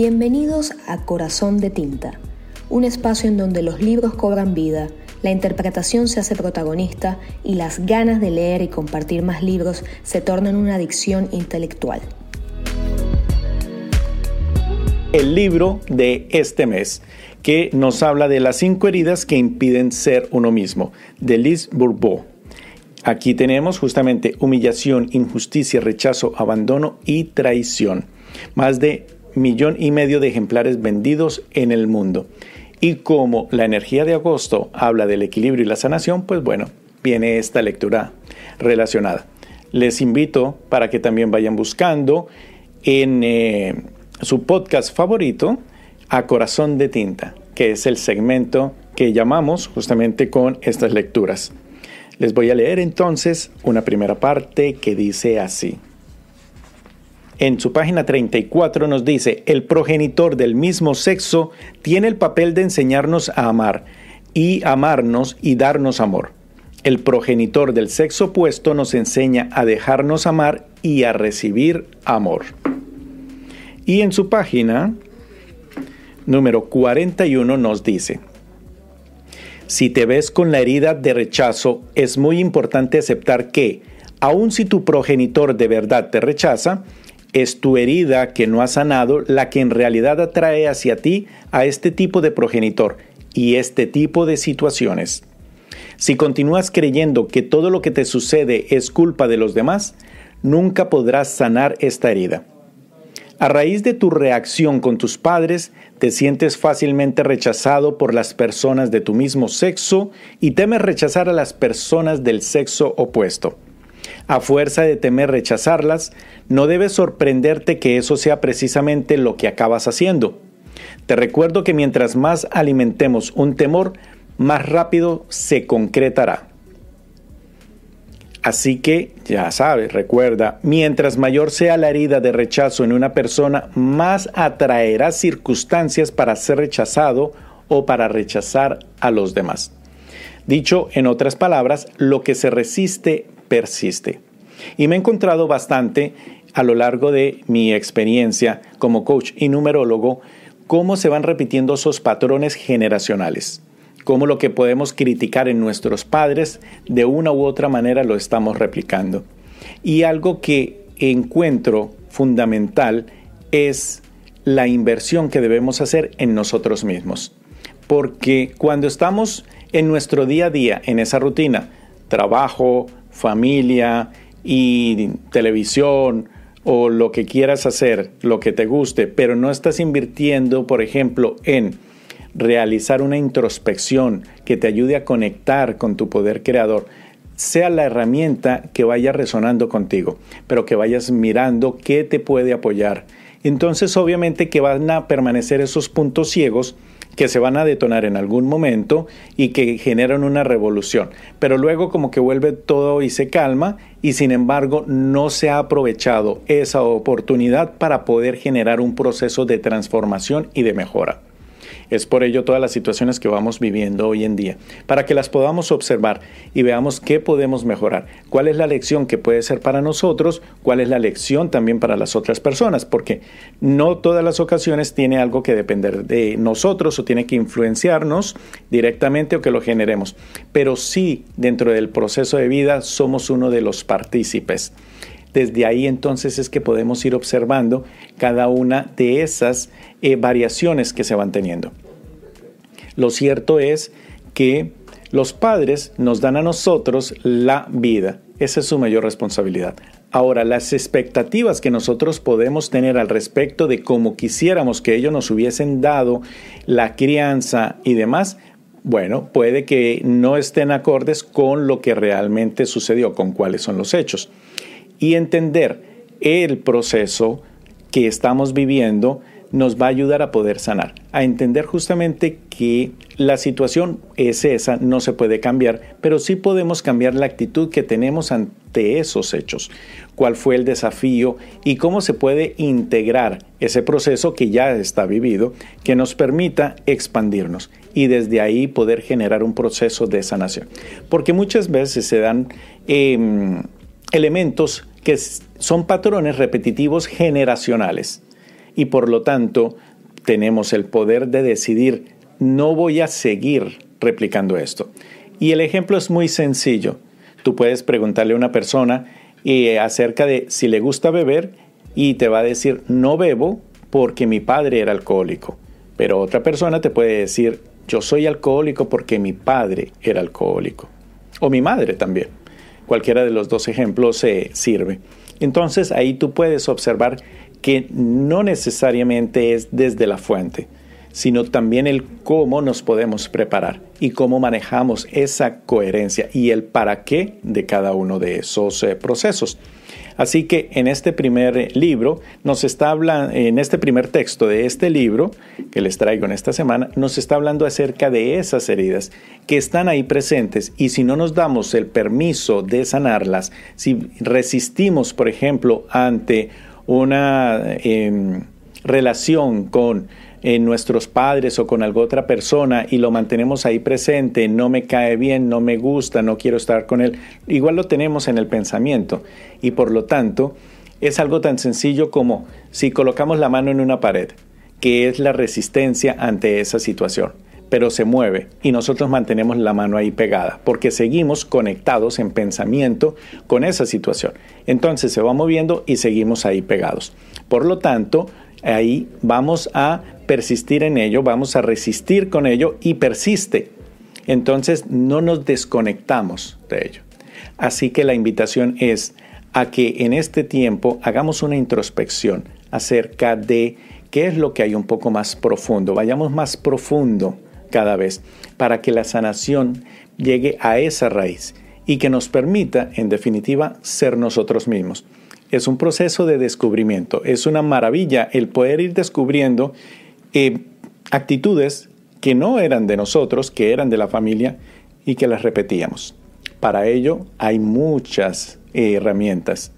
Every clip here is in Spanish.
Bienvenidos a Corazón de Tinta, un espacio en donde los libros cobran vida, la interpretación se hace protagonista y las ganas de leer y compartir más libros se tornan una adicción intelectual. El libro de este mes que nos habla de las cinco heridas que impiden ser uno mismo, de Liz Bourbeau. Aquí tenemos justamente humillación, injusticia, rechazo, abandono y traición. Más de millón y medio de ejemplares vendidos en el mundo. Y como la energía de agosto habla del equilibrio y la sanación, pues bueno, viene esta lectura relacionada. Les invito para que también vayan buscando en eh, su podcast favorito a Corazón de Tinta, que es el segmento que llamamos justamente con estas lecturas. Les voy a leer entonces una primera parte que dice así. En su página 34 nos dice, el progenitor del mismo sexo tiene el papel de enseñarnos a amar y amarnos y darnos amor. El progenitor del sexo opuesto nos enseña a dejarnos amar y a recibir amor. Y en su página número 41 nos dice, si te ves con la herida de rechazo, es muy importante aceptar que, aun si tu progenitor de verdad te rechaza, es tu herida que no ha sanado la que en realidad atrae hacia ti a este tipo de progenitor y este tipo de situaciones. Si continúas creyendo que todo lo que te sucede es culpa de los demás, nunca podrás sanar esta herida. A raíz de tu reacción con tus padres, te sientes fácilmente rechazado por las personas de tu mismo sexo y temes rechazar a las personas del sexo opuesto. A fuerza de temer rechazarlas, no debes sorprenderte que eso sea precisamente lo que acabas haciendo. Te recuerdo que mientras más alimentemos un temor, más rápido se concretará. Así que, ya sabes, recuerda, mientras mayor sea la herida de rechazo en una persona, más atraerá circunstancias para ser rechazado o para rechazar a los demás. Dicho en otras palabras, lo que se resiste, persiste. Y me he encontrado bastante a lo largo de mi experiencia como coach y numerólogo cómo se van repitiendo esos patrones generacionales cómo lo que podemos criticar en nuestros padres de una u otra manera lo estamos replicando. Y algo que encuentro fundamental es la inversión que debemos hacer en nosotros mismos. Porque cuando estamos en nuestro día a día, en esa rutina, trabajo, familia y televisión o lo que quieras hacer, lo que te guste, pero no estás invirtiendo, por ejemplo, en realizar una introspección que te ayude a conectar con tu poder creador, sea la herramienta que vaya resonando contigo, pero que vayas mirando qué te puede apoyar. Entonces obviamente que van a permanecer esos puntos ciegos que se van a detonar en algún momento y que generan una revolución. Pero luego como que vuelve todo y se calma y sin embargo no se ha aprovechado esa oportunidad para poder generar un proceso de transformación y de mejora. Es por ello todas las situaciones que vamos viviendo hoy en día, para que las podamos observar y veamos qué podemos mejorar, cuál es la lección que puede ser para nosotros, cuál es la lección también para las otras personas, porque no todas las ocasiones tiene algo que depender de nosotros o tiene que influenciarnos directamente o que lo generemos, pero sí dentro del proceso de vida somos uno de los partícipes. Desde ahí entonces es que podemos ir observando cada una de esas eh, variaciones que se van teniendo. Lo cierto es que los padres nos dan a nosotros la vida. Esa es su mayor responsabilidad. Ahora, las expectativas que nosotros podemos tener al respecto de cómo quisiéramos que ellos nos hubiesen dado la crianza y demás, bueno, puede que no estén acordes con lo que realmente sucedió, con cuáles son los hechos y entender el proceso que estamos viviendo nos va a ayudar a poder sanar, a entender justamente que la situación es esa, no se puede cambiar, pero sí podemos cambiar la actitud que tenemos ante esos hechos, cuál fue el desafío y cómo se puede integrar ese proceso que ya está vivido, que nos permita expandirnos y desde ahí poder generar un proceso de sanación. Porque muchas veces se dan... elementos que son patrones repetitivos generacionales. y por lo tanto tenemos el poder de decidir, no voy a seguir replicando esto. Y el ejemplo es muy sencillo. Tú puedes preguntarle a una persona eh, acerca de si le gusta beber y te va a decir, no bebo porque mi padre era alcohólico. Pero otra persona te puede decir, yo soy alcohólico porque mi padre era alcohólico. O mi madre también. Cualquiera de los dos ejemplos se sirve. Entonces ahí tú puedes observar que no necesariamente es desde la fuente, sino también el cómo nos podemos preparar y cómo manejamos esa coherencia y el para qué de cada uno de esos eh, procesos. Así que en este primer libro nos está hablando, en este primer texto de este libro que les traigo en esta semana, nos está hablando acerca de esas heridas que están ahí presentes y si no nos damos el permiso de sanarlas, si resistimos, por ejemplo, ante una em, relación con en nuestros padres o con alguna otra persona y lo mantenemos ahí presente, no me cae bien, no me gusta, no quiero estar con él, igual lo tenemos en el pensamiento y por lo tanto es algo tan sencillo como si colocamos la mano en una pared, que es la resistencia ante esa situación, pero se mueve y nosotros mantenemos la mano ahí pegada, porque seguimos conectados en pensamiento con esa situación. Entonces se va moviendo y seguimos ahí pegados. Por lo tanto, ahí vamos a persistir en ello, vamos a resistir con ello y persiste. Entonces no nos desconectamos de ello. Así que la invitación es a que en este tiempo hagamos una introspección acerca de qué es lo que hay un poco más profundo. Vayamos más profundo cada vez para que la sanación llegue a esa raíz y que nos permita, en definitiva, ser nosotros mismos. Es un proceso de descubrimiento, es una maravilla el poder ir descubriendo eh, actitudes que no eran de nosotros, que eran de la familia y que las repetíamos. Para ello hay muchas eh, herramientas.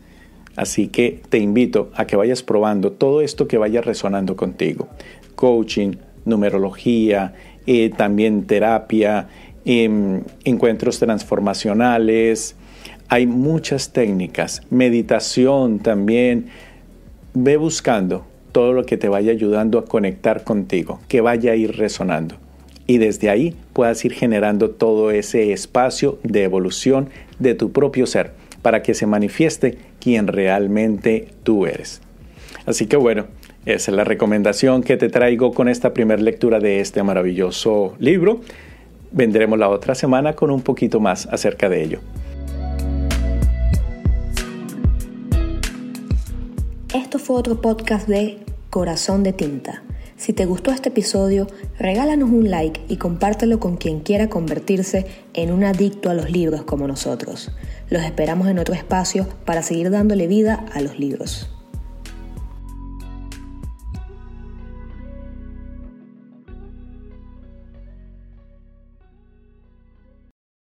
Así que te invito a que vayas probando todo esto que vaya resonando contigo. Coaching, numerología, eh, también terapia, em, encuentros transformacionales. Hay muchas técnicas. Meditación también. Ve buscando todo lo que te vaya ayudando a conectar contigo, que vaya a ir resonando. Y desde ahí puedas ir generando todo ese espacio de evolución de tu propio ser para que se manifieste quien realmente tú eres. Así que bueno, esa es la recomendación que te traigo con esta primera lectura de este maravilloso libro. Vendremos la otra semana con un poquito más acerca de ello. Esto fue otro podcast de Corazón de Tinta. Si te gustó este episodio, regálanos un like y compártelo con quien quiera convertirse en un adicto a los libros como nosotros. Los esperamos en otro espacio para seguir dándole vida a los libros.